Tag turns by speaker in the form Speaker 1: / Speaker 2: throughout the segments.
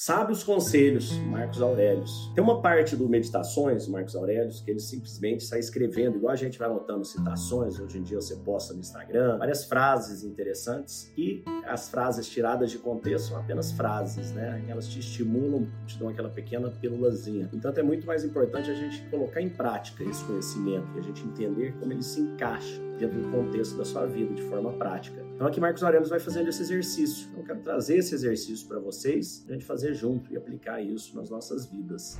Speaker 1: Sabe os conselhos, Marcos Aurelius. Tem uma parte do Meditações, Marcos Aurelius, que ele simplesmente sai escrevendo, igual a gente vai anotando citações, hoje em dia você posta no Instagram, várias frases interessantes e as frases tiradas de contexto são apenas frases, né? Elas te estimulam, te dão aquela pequena pílulazinha. Então é muito mais importante a gente colocar em prática esse conhecimento e a gente entender como ele se encaixa dentro do contexto da sua vida, de forma prática. Então aqui Marcos Aurelius vai fazendo esse exercício. Eu quero trazer esse exercício para vocês, a gente fazer junto e aplicar isso nas nossas vidas.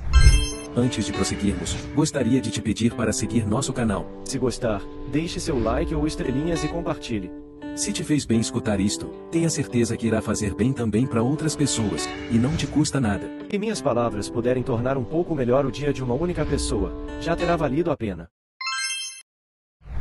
Speaker 2: Antes de prosseguirmos, gostaria de te pedir para seguir nosso canal.
Speaker 3: Se gostar, deixe seu like ou estrelinhas e compartilhe.
Speaker 2: Se te fez bem escutar isto, tenha certeza que irá fazer bem também para outras pessoas, e não te custa nada.
Speaker 3: E minhas palavras puderem tornar um pouco melhor o dia de uma única pessoa, já terá valido a pena.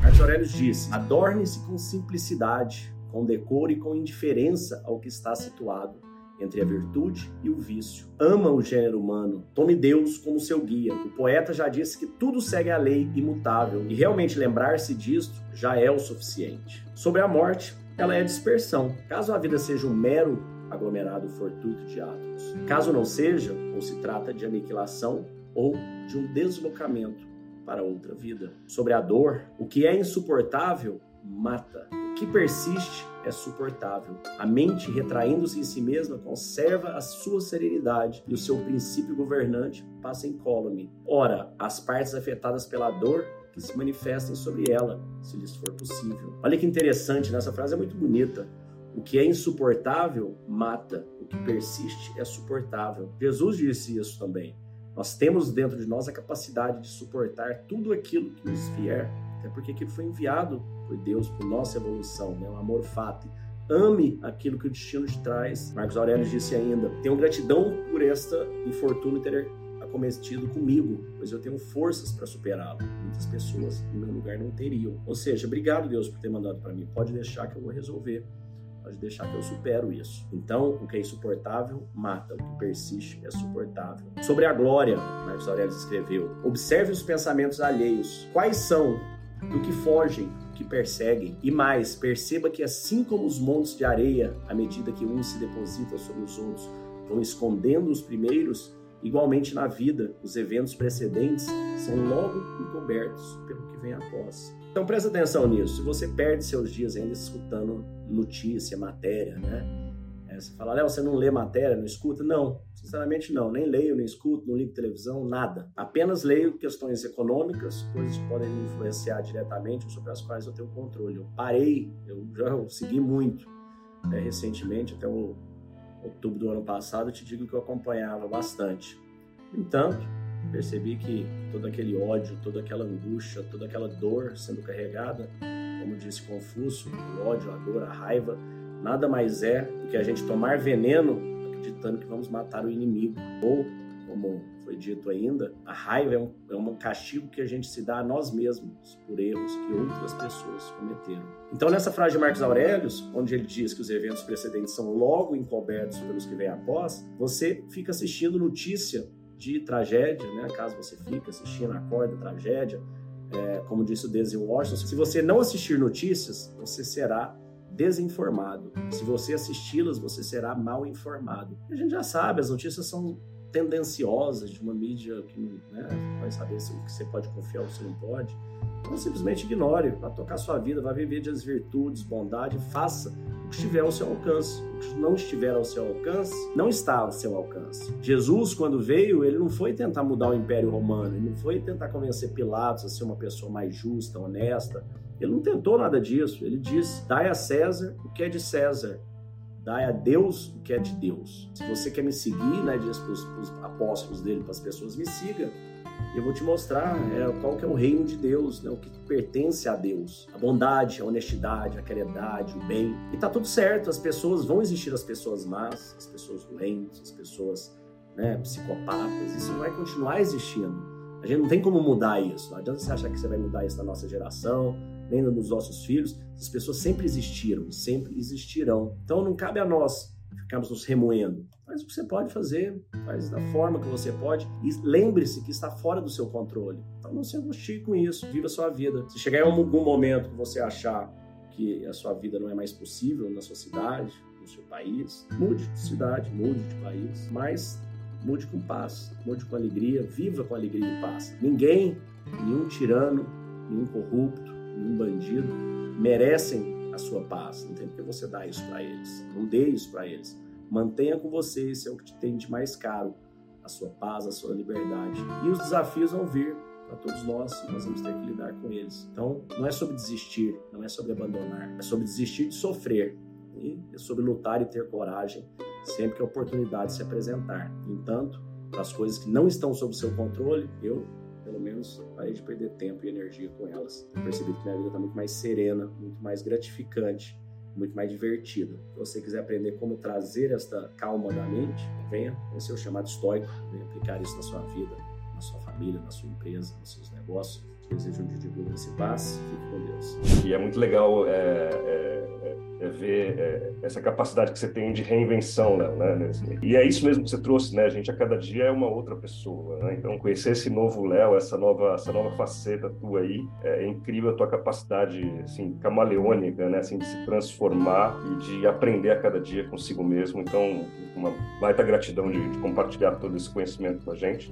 Speaker 1: Marcos Aurelius disse: adorne-se com simplicidade, com decoro e com indiferença ao que está situado entre a virtude e o vício. Ama o gênero humano, tome Deus como seu guia. O poeta já disse que tudo segue a lei imutável e realmente lembrar-se disto já é o suficiente. Sobre a morte, ela é dispersão. Caso a vida seja um mero aglomerado fortuito de átomos. Caso não seja, ou se trata de aniquilação ou de um deslocamento para outra vida. Sobre a dor, o que é insuportável mata. Que persiste é suportável. A mente, retraindo-se em si mesma, conserva a sua serenidade e o seu princípio governante passa incólume. Ora, as partes afetadas pela dor que se manifestem sobre ela, se lhes for possível. Olha que interessante, nessa frase é muito bonita. O que é insuportável mata, o que persiste é suportável. Jesus disse isso também. Nós temos dentro de nós a capacidade de suportar tudo aquilo que nos vier até porque aquilo foi enviado por Deus por nossa evolução, né? o amor fato. Ame aquilo que o destino te traz. Marcos Aurélio disse ainda: Tenho gratidão por esta infortúnio ter acometido comigo, pois eu tenho forças para superá-lo. Muitas pessoas no meu lugar não teriam. Ou seja, obrigado Deus por ter mandado para mim. Pode deixar que eu vou resolver. Pode deixar que eu supero isso. Então, o que é insuportável mata, o que persiste é suportável. Sobre a glória, Marcos Aurélio escreveu: Observe os pensamentos alheios. Quais são do que fogem, que perseguem. E mais, perceba que assim como os montes de areia, à medida que uns se depositam sobre os outros, vão escondendo os primeiros, igualmente na vida, os eventos precedentes são logo encobertos pelo que vem após. Então presta atenção nisso. Se você perde seus dias ainda escutando notícia, matéria, né? Você fala, Léo, você não lê matéria, não escuta? Não, sinceramente não. Nem leio, nem escuto, não ligo televisão, nada. Apenas leio questões econômicas, coisas que podem me influenciar diretamente sobre as quais eu tenho controle. Eu parei, eu já segui muito. É, recentemente, até o outubro do ano passado, eu te digo que eu acompanhava bastante. No entanto, percebi que todo aquele ódio, toda aquela angústia, toda aquela dor sendo carregada, como disse Confúcio, o ódio, a dor, a raiva, nada mais é do que a gente tomar veneno acreditando que vamos matar o inimigo. Ou, como foi dito ainda, a raiva é um, é um castigo que a gente se dá a nós mesmos por erros que outras pessoas cometeram. Então, nessa frase de Marcos Aurelius, onde ele diz que os eventos precedentes são logo encobertos pelos que vêm após, você fica assistindo notícia de tragédia, né? Caso você fique assistindo, acorda tragédia, é, como disse o Denzel Washington, se você não assistir notícias, você será desinformado. Se você assisti-las, você será mal informado. A gente já sabe, as notícias são tendenciosas de uma mídia que né, vai saber se, você pode confiar ou se não pode. Então simplesmente ignore, vá tocar sua vida, vá viver das virtudes, bondade, faça o que estiver ao seu alcance. O que não estiver ao seu alcance, não está ao seu alcance. Jesus, quando veio, ele não foi tentar mudar o Império Romano, ele não foi tentar convencer Pilatos a ser uma pessoa mais justa, honesta, ele não tentou nada disso. Ele disse: dai a César o que é de César, dai a Deus o que é de Deus. Se você quer me seguir, né, diz para os apóstolos dele, para as pessoas, me siga. Eu vou te mostrar é, qual que é o reino de Deus, né, o que pertence a Deus. A bondade, a honestidade, a caridade, o bem. E tá tudo certo, as pessoas vão existir as pessoas más, as pessoas doentes, as pessoas né, psicopatas. Isso vai continuar existindo. A gente não tem como mudar isso. Não adianta você achar que você vai mudar isso na nossa geração, nem nos nossos filhos. As pessoas sempre existiram sempre existirão. Então não cabe a nós ficarmos nos remoendo. Faz o que você pode fazer, faz da forma que você pode e lembre-se que está fora do seu controle. Então não se angustie com isso, viva a sua vida. Se chegar em algum momento que você achar que a sua vida não é mais possível na sua cidade, no seu país. Mude de cidade, mude de país, mas mude com paz, mude com alegria, viva com alegria e paz. Ninguém, nenhum tirano, nenhum corrupto, nenhum bandido merecem a sua paz. Não tem porque você dar isso para eles. Não dê isso para eles. Mantenha com você, esse é o que te tem de mais caro, a sua paz, a sua liberdade. E os desafios vão vir para todos nós e nós vamos ter que lidar com eles. Então, não é sobre desistir, não é sobre abandonar, é sobre desistir de sofrer e é sobre lutar e ter coragem sempre que a oportunidade se apresentar. Entanto, para as coisas que não estão sob seu controle, eu, pelo menos, parei de perder tempo e energia com elas. Eu percebi que minha vida está muito mais serena, muito mais gratificante, muito mais divertida. Se você quiser aprender como trazer esta calma da mente, venha, é o chamado estoico, venha aplicar isso na sua vida, na sua família, na sua empresa, nos seus negócios. Desejo um dia de luz e paz. Fique com Deus.
Speaker 4: E é muito legal é, é ver é, essa capacidade que você tem de reinvenção, né? E é isso mesmo que você trouxe, né? A gente a cada dia é uma outra pessoa, né? Então conhecer esse novo Léo, essa nova, essa nova faceta tua aí, é incrível a tua capacidade, assim, camaleônica, né? Assim, de se transformar e de aprender a cada dia consigo mesmo. Então, uma baita gratidão de, de compartilhar todo esse conhecimento com a gente.